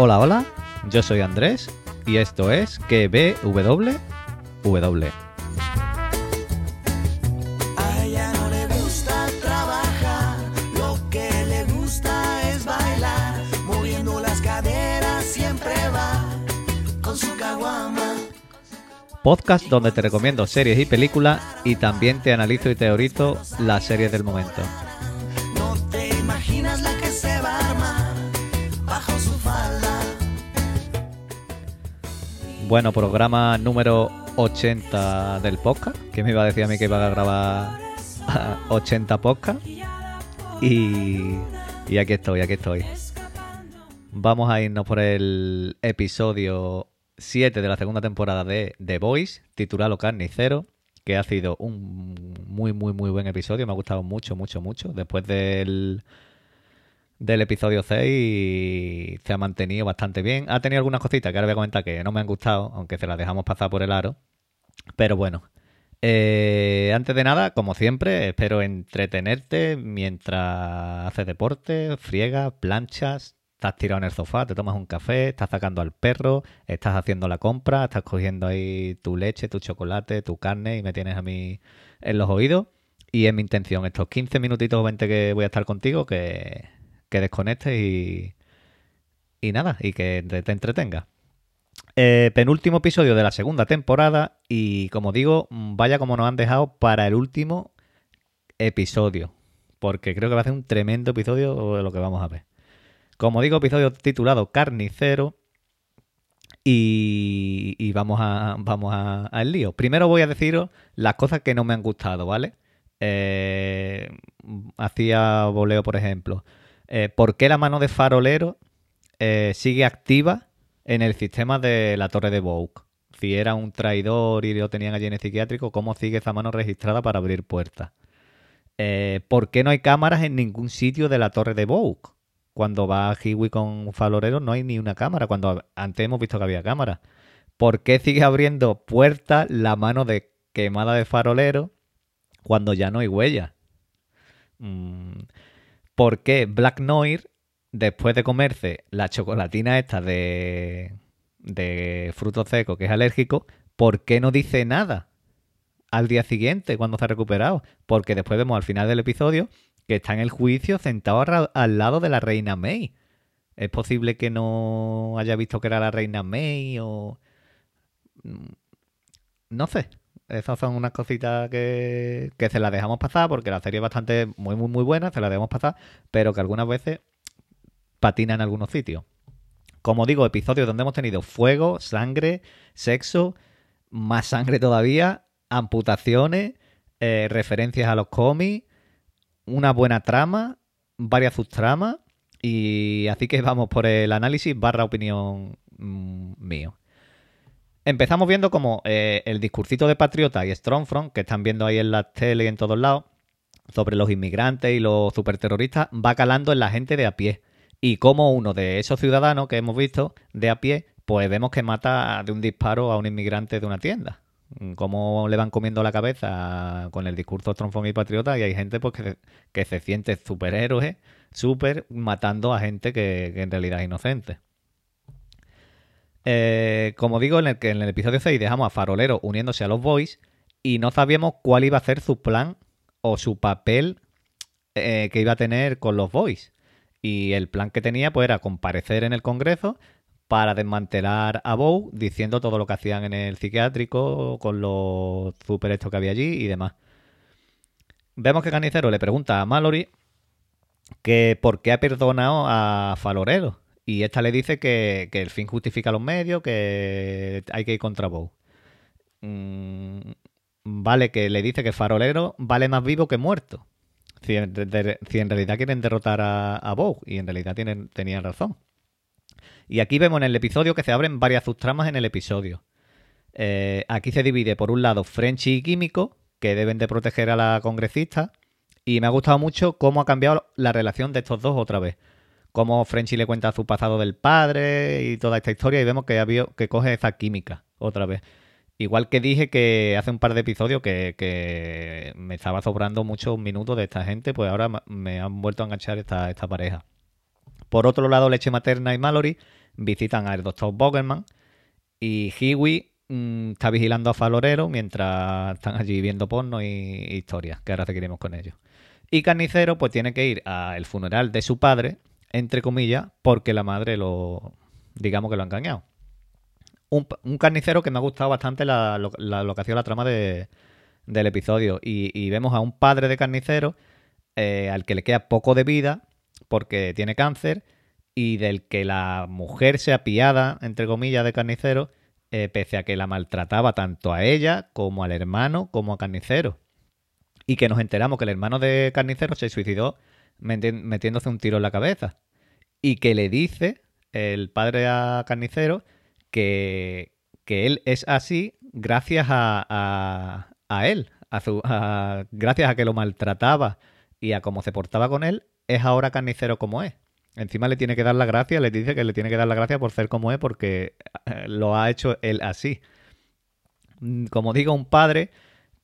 Hola, hola, yo soy Andrés y esto es que. Podcast donde te recomiendo series y películas y también te analizo y teorizo las series del momento. Bueno, programa número 80 del podcast. que me iba a decir a mí que iba a grabar 80 podcasts? Y, y aquí estoy, aquí estoy. Vamos a irnos por el episodio 7 de la segunda temporada de The Voice, titulado Carnicero, que ha sido un muy, muy, muy buen episodio. Me ha gustado mucho, mucho, mucho. Después del, del episodio 6 se ha mantenido bastante bien. Ha tenido algunas cositas que ahora voy a comentar que no me han gustado, aunque se las dejamos pasar por el aro. Pero bueno, eh, antes de nada, como siempre, espero entretenerte mientras haces deporte, friegas, planchas, estás tirado en el sofá, te tomas un café, estás sacando al perro, estás haciendo la compra, estás cogiendo ahí tu leche, tu chocolate, tu carne y me tienes a mí en los oídos. Y es mi intención, estos 15 minutitos o 20 que voy a estar contigo, que, que desconectes y, y nada, y que te, te entretengas. Eh, penúltimo episodio de la segunda temporada y como digo, vaya como nos han dejado para el último episodio, porque creo que va a ser un tremendo episodio de lo que vamos a ver. Como digo, episodio titulado Carnicero y, y vamos a vamos a- al lío. Primero voy a deciros las cosas que no me han gustado, ¿vale? Eh, hacía voleo, por ejemplo. Eh, ¿Por qué la mano de farolero eh, sigue activa en el sistema de la torre de Vogue? Si era un traidor y lo tenían allí en el psiquiátrico, ¿cómo sigue esa mano registrada para abrir puertas? Eh, ¿Por qué no hay cámaras en ningún sitio de la torre de Vogue? Cuando va Hiwi con Falorero no hay ni una cámara, cuando antes hemos visto que había cámaras. ¿Por qué sigue abriendo puertas la mano de quemada de farolero cuando ya no hay huella? Mm, ¿Por qué Black Noir, después de comerse la chocolatina esta de, frutos secos que es alérgico, ¿por qué no dice nada al día siguiente cuando ha recuperado? Porque después vemos al final del episodio que está en el juicio sentado al lado de la reina May. ¿Es posible que no haya visto que era la reina May o...? Mm, No sé. Esas son unas cositas que, que se las dejamos pasar porque la serie es bastante muy, muy, muy buena, se las dejamos pasar, pero que algunas veces patina en algunos sitios. Como digo, episodios donde hemos tenido fuego, sangre, sexo, más sangre todavía, amputaciones, eh, referencias a los cómics, una buena trama, varias subtramas, y así que vamos por el análisis barra opinión mm, mío. Empezamos viendo como eh, el discursito de Patriota y Strongfront, que están viendo ahí en la tele y en todos lados, sobre los inmigrantes y los superterroristas, va calando en la gente de a pie. Y como uno de esos ciudadanos que hemos visto de a pie, pues vemos que mata de un disparo a un inmigrante de una tienda. Cómo le van comiendo la cabeza con el discurso Strongfront y Patriota y hay gente pues, que, se- que se siente superhéroe, super matando a gente que en realidad es inocente. Eh, como digo, en el, en el episodio 6 dejamos a Farolero uniéndose a los Boys y no sabíamos cuál iba a ser su plan o su papel eh, que iba a tener con los Boys. Y el plan que tenía pues era comparecer en el Congreso para desmantelar a Bow diciendo todo lo que hacían en el psiquiátrico con los super que había allí y demás. Vemos que Canicero le pregunta a Mallory que por qué ha perdonado a Falorero. Y esta le dice que, el fin justifica los medios, que hay que ir contra Bow. Mm, vale, que le dice que Farolero vale más vivo que muerto. Si en, de- realidad quieren derrotar a, a Bow, y en realidad tienen, tenían razón. Y aquí vemos en el episodio que se abren varias subtramas en el episodio. Eh, aquí se divide por un lado Frenchy y Químico, que deben de proteger a la congresista. Y me ha gustado mucho cómo ha cambiado la relación de estos dos otra vez. Cómo Frenchy le cuenta su pasado del padre y toda esta historia. Y vemos que, ha habido- que coge esa química otra vez. Igual que dije que hace un par de episodios que, me estaba sobrando muchos minutos de esta gente, pues ahora me han vuelto a enganchar esta, esta pareja. Por otro lado, Leche Materna y Mallory visitan al doctor Bogerman y Hiwi mm, está vigilando a Falorero mientras están allí viendo porno y historias, que ahora seguiremos con ellos. Y Carnicero pues tiene que ir al funeral de su padre, entre comillas, porque la madre lo, digamos que lo ha engañado. Un, carnicero que me ha gustado bastante la, lo que ha sido la trama de, del episodio. Y, vemos a un padre de carnicero eh, al que le queda poco de vida porque tiene cáncer y del que la mujer se apiada, entre comillas, de carnicero, eh, pese a que la maltrataba tanto a ella como al hermano como a carnicero. Y que nos enteramos que el hermano de carnicero se suicidó metiéndose un tiro en la cabeza. Y que le dice el padre a carnicero que, que él es así gracias a, a él, a su, gracias a que lo maltrataba y a cómo se portaba con él, es ahora carnicero como es. Encima le tiene que dar la gracia, le dice que le tiene que dar la gracia por ser como es porque eh, lo ha hecho él así. Mm, como digo, un padre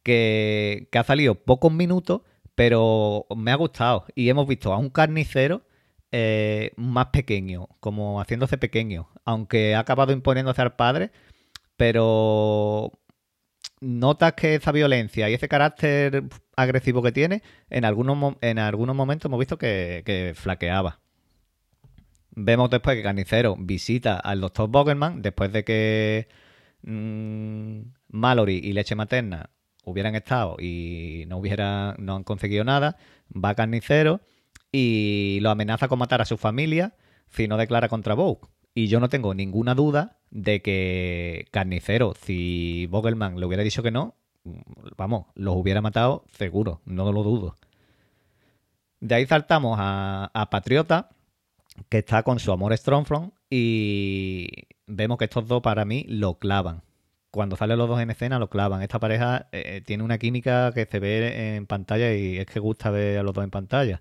que, que ha salido pocos minutos, pero me ha gustado. Y hemos visto a un carnicero eh, más pequeño, como haciéndose pequeño, aunque ha acabado imponiéndose al padre, pero notas que esa violencia y ese carácter agresivo que tiene, en algunos, en algunos momentos hemos visto que, flaqueaba. Vemos después que Carnicero visita al doctor Bogerman después de que mmm, Mallory y Leche Materna hubieran estado y no hubiera, no han conseguido nada. Va a Carnicero y lo amenaza con matar a su familia si no declara contra Vogue. Y yo no tengo ninguna duda de que Carnicero, si Vogelman le hubiera dicho que no, vamos, los hubiera matado seguro, no lo dudo. De ahí saltamos a, Patriota, que está con su amor Strongfront, y vemos que estos dos para mí lo clavan. Cuando salen los dos en escena, lo clavan. Esta pareja eh, tiene una química que se ve en pantalla y es que gusta ver a los dos en pantalla.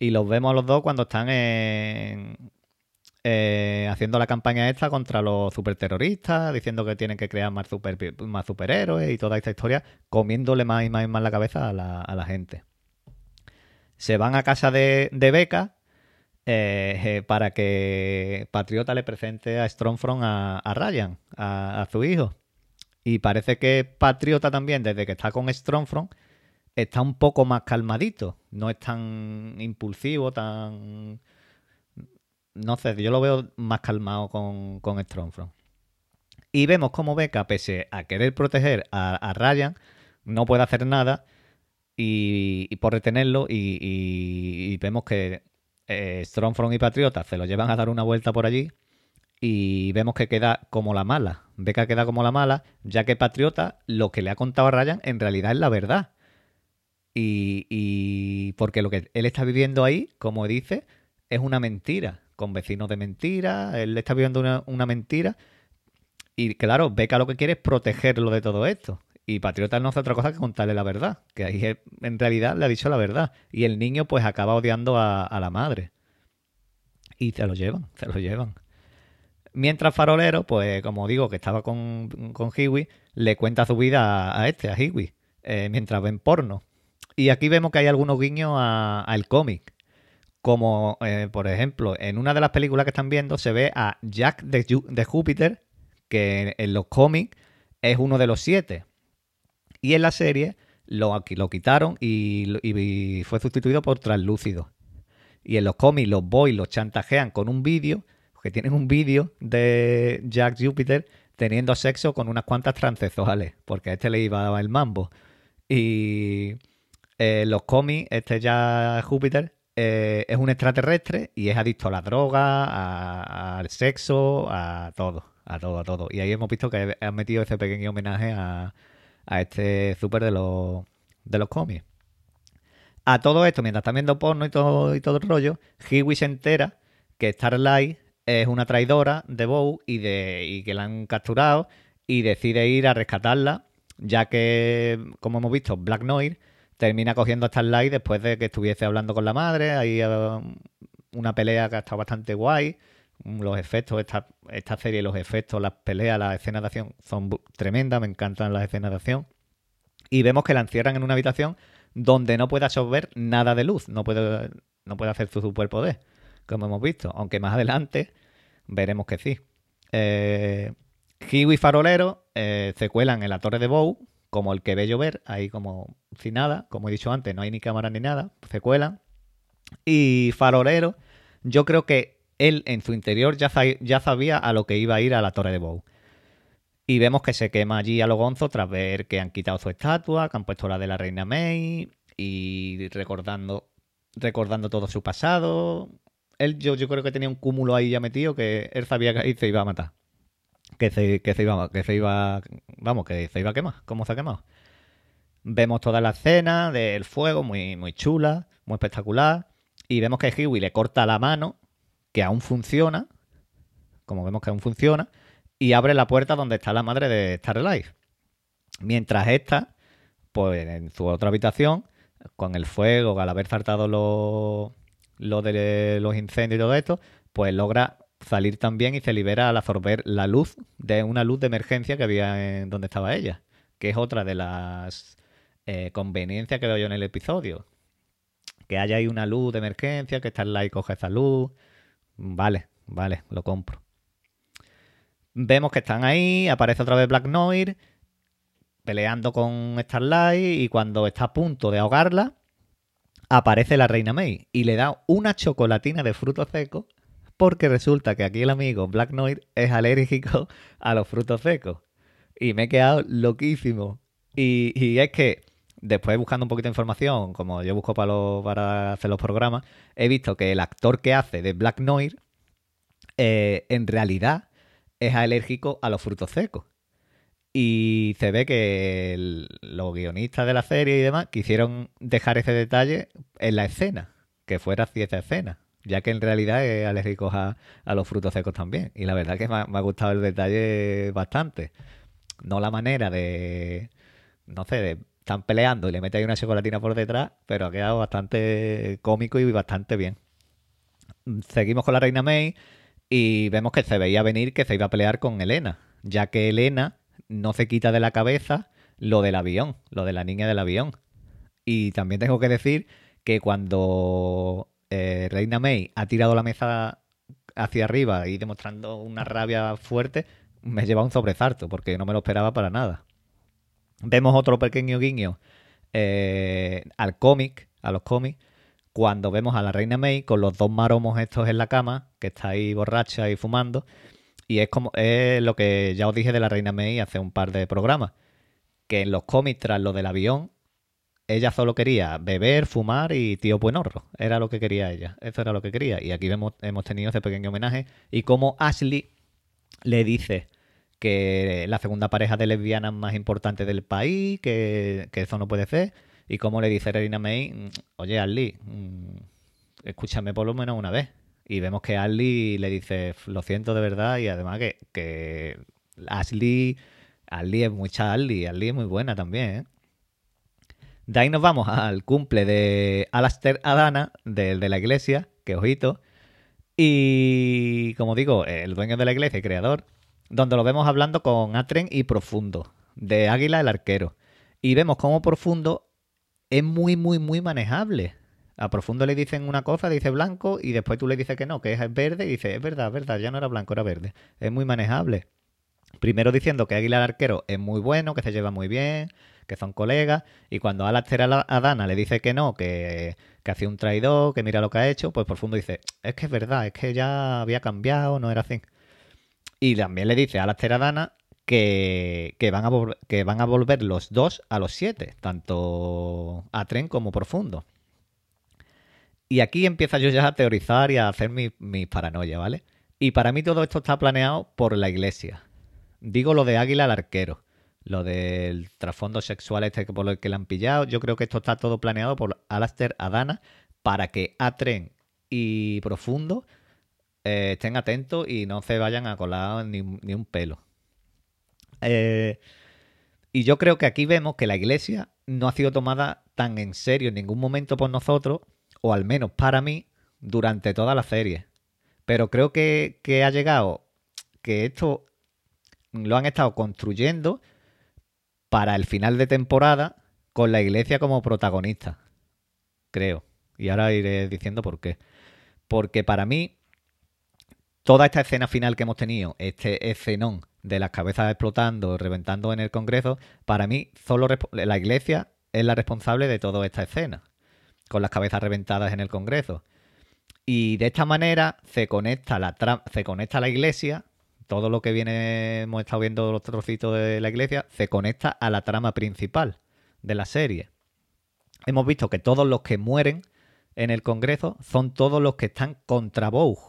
Y los vemos a los dos cuando están eh, haciendo la campaña esta contra los superterroristas, diciendo que tienen que crear más, super, más superhéroes y toda esta historia, comiéndole más y más y más la cabeza a la, gente. Se van a casa de, de Beca eh, eh, para que Patriota le presente a Strongfront a, Ryan, a, su hijo. Y parece que Patriota también, desde que está con Strongfront, está un poco más calmadito. No es tan impulsivo, tan no sé, yo lo veo más calmado con, con Strongfront. Y vemos cómo Becca, pese a querer proteger a, Ryan, no puede hacer nada y, por retenerlo y, vemos que eh, Strongfront y Patriota se lo llevan a dar una vuelta por allí y vemos que queda como la mala. Becca queda como la mala, ya que Patriota lo que le ha contado a Ryan en realidad es la verdad. Y, y porque lo que él está viviendo ahí, como dice, es una mentira con vecinos de mentira, él está viviendo una, mentira. Y claro, Beca lo que quiere es protegerlo de todo esto. Y Patriota no hace otra cosa que contarle la verdad, que ahí en realidad le ha dicho la verdad. Y el niño pues acaba odiando a, la madre. Y se lo llevan, se lo llevan. Mientras Farolero, pues como digo, que estaba con, con Hiwi, le cuenta su vida a, este, a Hiwi, eh, mientras ven porno. Y aquí vemos que hay algunos guiños al cómic. Como, eh, por ejemplo, en una de las películas que están viendo se ve a Jack de, Júpiter, que en, los cómics es uno de los siete. Y en la serie lo, lo quitaron y, fue sustituido por Translúcido. Y en los cómics los boys los chantajean con un vídeo, que tienen un vídeo de Jack Júpiter teniendo sexo con unas cuantas transexuales, porque a este le iba el mambo. Y en los cómics, este Jack Júpiter eh, es un extraterrestre y es adicto a la droga, al sexo, a todo, a todo, a todo. Y ahí hemos visto que han metido ese pequeño homenaje a, este súper de los, de los cómics. A todo esto, mientras están viendo porno y todo, y todo el rollo, Hiwi se entera que Starlight es una traidora de Bow y, de, y que la han capturado y decide ir a rescatarla, ya que, como hemos visto, Black Noir termina cogiendo a Starlight después de que estuviese hablando con la madre. Hay um, una pelea que ha estado bastante guay. Los efectos, esta, esta serie, los efectos, las peleas, las escenas de acción son tremendas. Me encantan las escenas de acción. Y vemos que la encierran en una habitación donde no puede absorber nada de luz. No puede, no puede hacer su superpoder, como hemos visto. Aunque más adelante veremos que sí. Eh, y Farolero eh, se cuelan en la torre de Bow, como el que ve llover, ahí como sin nada, como he dicho antes, no hay ni cámara ni nada, se cuelan. Y Farolero, yo creo que él en su interior ya, ya sabía a lo que iba a ir a la torre de Bow. Y vemos que se quema allí a lo gonzo tras ver que han quitado su estatua, que han puesto la de la reina May y recordando, recordando todo su pasado. Él, yo, yo creo que tenía un cúmulo ahí ya metido que él sabía que ahí se iba a matar. Que se, iba, que se iba, vamos, que se iba a quemar. ¿Cómo se ha quemado? Vemos toda la escena del fuego, muy, muy chula, muy espectacular. Y vemos que Huey le corta la mano, que aún funciona. Como vemos que aún funciona y abre la puerta donde está la madre de Starlight. Mientras esta, pues en su otra habitación, con el fuego, al haber saltado lo, lo de los incendios y todo esto, pues logra salir también y se libera al absorber la luz de una luz de emergencia que había en donde estaba ella, que es otra de las eh, conveniencias que veo yo en el episodio. Que haya ahí una luz de emergencia, que Starlight coge esa luz. Vale, vale, lo compro. Vemos que están ahí, aparece otra vez Black Noir peleando con Starlight y cuando está a punto de ahogarla, aparece la reina May y le da una chocolatina de frutos secos porque resulta que aquí el amigo Black Noir es alérgico a los frutos secos. Y me he quedado loquísimo. Y, es que después buscando un poquito de información, como yo busco para, para hacer los programas, he visto que el actor que hace de Black Noir eh, en realidad es alérgico a los frutos secos. Y se ve que los guionistas de la serie y demás quisieron dejar ese detalle en la escena, que fuera así esa escena, ya que en realidad es alérgico a, los frutos secos también. Y la verdad que me ha, gustado el detalle bastante. No la manera de, no sé, de están peleando y le mete ahí una chocolatina por detrás, pero ha quedado bastante cómico y bastante bien. Seguimos con la reina May y vemos que se veía venir que se iba a pelear con Elena, ya que Elena no se quita de la cabeza lo del avión, lo de la niña del avión. Y también tengo que decir que cuando eh, Reina May ha tirado la mesa hacia arriba y demostrando una rabia fuerte, me lleva un sobresalto, porque no me lo esperaba para nada. Vemos otro pequeño guiño eh, al cómic, a los cómics, cuando vemos a la reina May con los dos maromos estos en la cama, que está ahí borracha y fumando. Y es como es lo que ya os dije de la reina May hace un par de programas. Que en los cómics, tras lo del avión, ella solo quería beber, fumar y tío buenorro. Era lo que quería ella. Eso era lo que quería. Y aquí vemos, hemos tenido ese pequeño homenaje. Y como Ashley le dice que la segunda pareja de lesbianas más importante del país, que, que eso no puede ser y como le dice Reina May, mm, oye, Ashley, mm, escúchame por lo menos una vez. Y vemos que Ashley le dice, lo siento de verdad, y además que, que Ashley, Ashley es mucha Ashley, Ashley es muy buena también, ¿eh? De ahí nos vamos al cumple de Alastair Adana, del de la iglesia, que ojito. Y como digo, el dueño de la iglesia y creador, donde lo vemos hablando con Atren y Profundo, de Águila el arquero. Y vemos cómo Profundo es muy, muy, muy manejable. A profundo le dicen una cosa, dice blanco, y después tú le dices que no, que es verde, y dice, es verdad, es verdad, ya no era blanco, era verde. Es muy manejable. Primero diciendo que Aguilar Arquero es muy bueno, que se lleva muy bien, que son colegas, y cuando Alastair a Dana le dice que no, que, que un traidor, que mira lo que ha hecho, pues Profundo dice, es que es verdad, es que ya había cambiado, no era así. Y también le dice a Alastair a Dana que, van a que van a volver los dos a los siete, tanto a tren como profundo. Y aquí empieza yo ya a teorizar y a hacer mi, mi paranoia, ¿vale? Y para mí todo esto está planeado por la iglesia. Digo lo de Águila al arquero, lo del trasfondo sexual este por el que le han pillado. Yo creo que esto está todo planeado por Alastair Adana para que Atren y Profundo eh, estén atentos y no se vayan a colar ni, ni un pelo. Eh, y yo creo que aquí vemos que la iglesia no ha sido tomada tan en serio en ningún momento por nosotros, o al menos para mí, durante toda la serie. Pero creo que, que ha llegado, que esto lo han estado construyendo para el final de temporada con la iglesia como protagonista. Creo. Y ahora iré diciendo por qué. Porque para mí toda esta escena final que hemos tenido, este escenón de las cabezas explotando, reventando en el Congreso, para mí solo la Iglesia es la responsable de toda esta escena, con las cabezas reventadas en el Congreso. Y de esta manera se conecta la, se conecta la Iglesia, todo lo que viene, hemos estado viendo los trocitos de la Iglesia, se conecta a la trama principal de la serie. Hemos visto que todos los que mueren en el Congreso son todos los que están contra Vogue.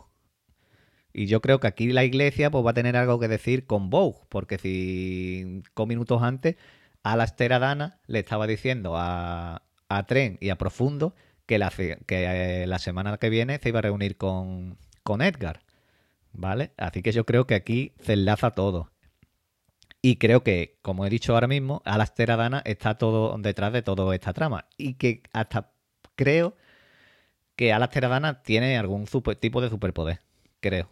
Y yo creo que aquí la iglesia pues, va a tener algo que decir con Vogue, porque si cinco minutos antes Alastair Dana le estaba diciendo a, a Tren y a Profundo que la, que eh, la semana que viene se iba a reunir con, con Edgar. ¿Vale? Así que yo creo que aquí se enlaza todo. Y creo que, como he dicho ahora mismo, Alastair Dana está todo detrás de toda esta trama. Y que hasta creo que Alastair Dana tiene algún tipo de superpoder. Creo.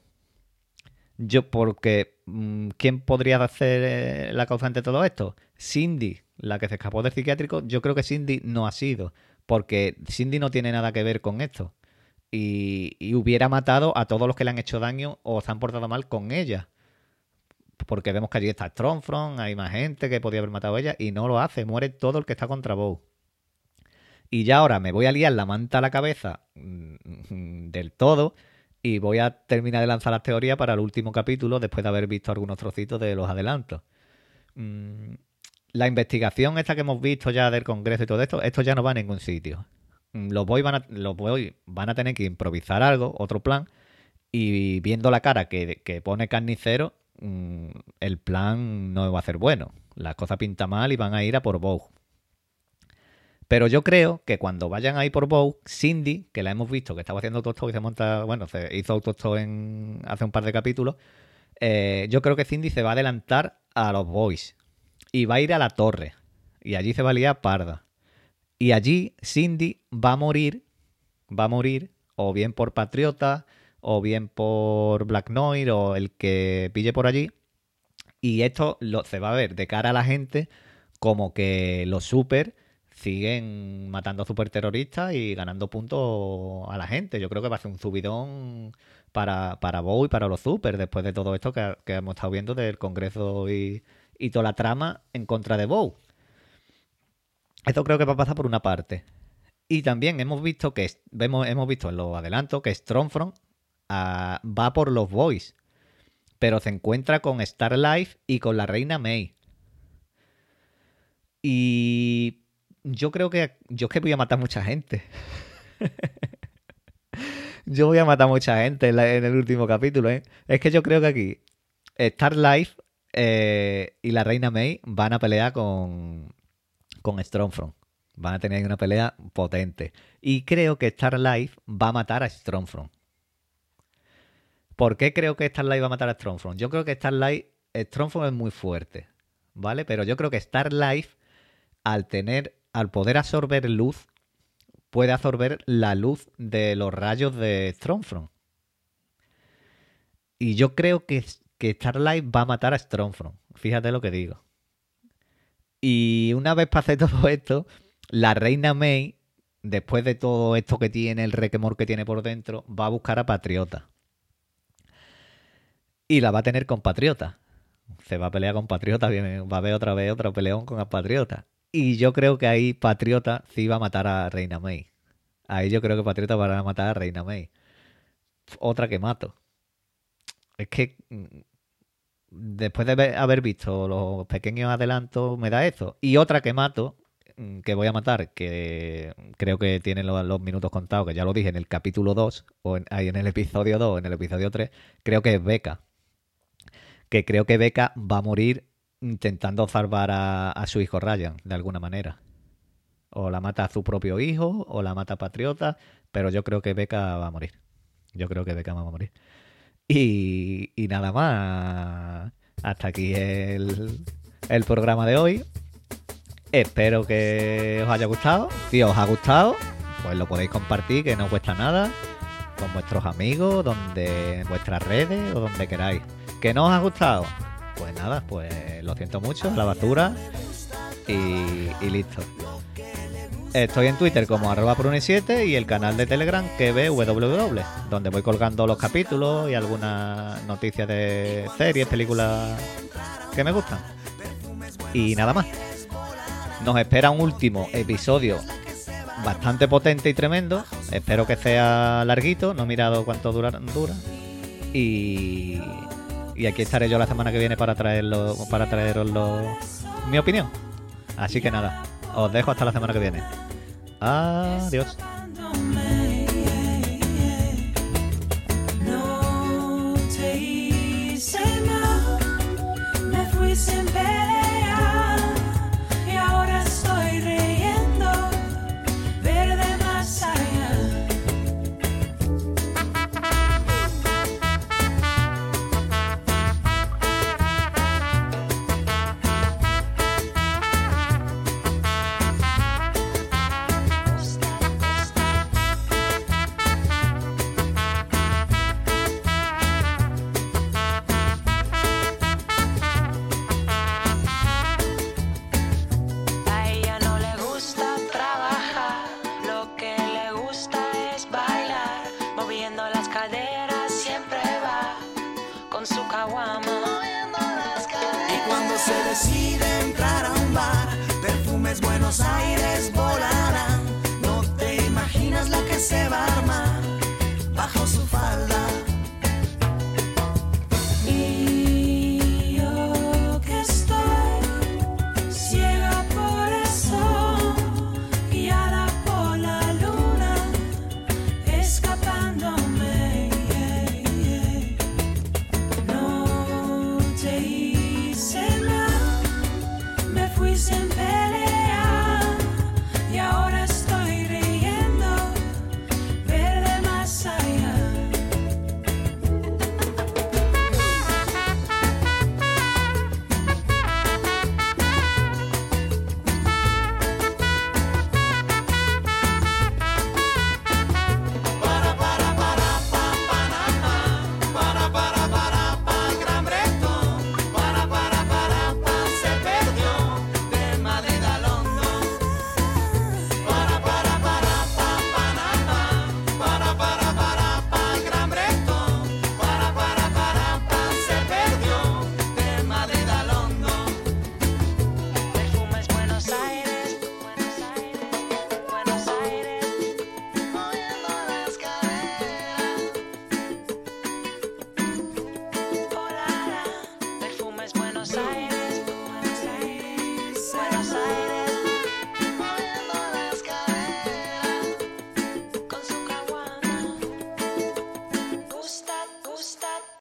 Yo, porque mm, ¿quién podría hacer eh, la causante de todo esto? Cindy, la que se escapó del psiquiátrico, yo creo que Cindy no ha sido, porque Cindy no tiene nada que ver con esto. Y, hubiera matado a todos los que le han hecho daño o se han portado mal con ella. Porque vemos que allí está Stromfront, hay más gente que podía haber matado a ella y no lo hace, muere todo el que está contra Bow. Y ya ahora me voy a liar la manta a la cabeza mm, del todo y voy a terminar de lanzar las teorías para el último capítulo después de haber visto algunos trocitos de los adelantos. La investigación esta que hemos visto ya del Congreso y todo esto, esto ya no va a ningún sitio. Mm, los voy van a, los voy, van a tener que improvisar algo, otro plan, y viendo la cara que, pone carnicero, mm, el plan no va a ser bueno. Las cosas pintan mal y van a ir a por Vogue. Pero yo creo que cuando vayan ahí por Bow, Cindy, que la hemos visto, que estaba haciendo autostop y se monta, bueno, se hizo autostop en, hace un par de capítulos, eh, yo creo que Cindy se va a adelantar a los Boys y va a ir a la torre. Y allí se va a liar parda. Y allí Cindy va a morir, va a morir, o bien por Patriota, o bien por Black Noir, o el que pille por allí. Y esto lo, se va a ver de cara a la gente como que los super siguen matando superterroristas y ganando puntos a la gente. Yo creo que va a ser un subidón para, para Bow y para los super después de todo esto que, hemos estado viendo del Congreso y, toda la trama en contra de Bow. Esto creo que va a pasar por una parte. Y también hemos visto que vemos, hemos visto en los adelantos que Strongfront ah, va por los Boys. Pero se encuentra con Starlight y con la reina May. Y yo creo que yo es que voy a matar mucha gente. yo voy a matar mucha gente en, el último capítulo, ¿eh? Es que yo creo que aquí Star Life eh, y la reina May van a pelear con, con Strongfront. Van a tener una pelea potente. Y creo que Star Life va a matar a Strongfront. ¿Por qué creo que Star Life va a matar a Strongfront? Yo creo que Star Life, Strongfront es muy fuerte, ¿vale? Pero yo creo que Star Life, al tener al poder absorber luz, puede absorber la luz de los rayos de Stromfront. Y yo creo que, que Starlight va a matar a Stromfront. Fíjate lo que digo. Y una vez pase todo esto, la reina May, después de todo esto que tiene, el requemor que tiene por dentro, va a buscar a Patriota. Y la va a tener con Patriota. Se va a pelear con Patriota, va a haber otra vez otro peleón con Patriota. Y yo creo que ahí Patriota sí iba a matar a Reina May. Ahí yo creo que Patriota va a matar a Reina May. Otra que mato. Es que mm, después de haber visto los pequeños adelantos me da eso. Y otra que mato, mm, que voy a matar, que creo que tiene los, minutos contados, que ya lo dije en el capítulo 2, o en, ahí en el episodio 2, en el episodio 3, creo que es Beca. Que creo que Beca va a morir intentando salvar a, su hijo Ryan, de alguna manera. O la mata a su propio hijo, o la mata a Patriota, pero yo creo que Beca va a morir. Yo creo que Beca va a morir. Y, nada más. Hasta aquí el, el programa de hoy. Espero que os haya gustado. Si os ha gustado, pues lo podéis compartir, que no cuesta nada, con vuestros amigos, donde en vuestras redes o donde queráis. ¿Que no os ha gustado? Pues nada, pues lo siento mucho, la basura y, y listo. Estoy en Twitter como arroba prune7 y el canal de Telegram que ve www, donde voy colgando los capítulos y algunas noticias de series, películas que me gustan. Y nada más. Nos espera un último episodio bastante potente y tremendo. Espero que sea larguito, no he mirado cuánto dura. Y, y aquí estaré yo la semana que viene para traerlo, para traeros mi opinión. Así que nada, os dejo hasta la semana que viene. Adiós.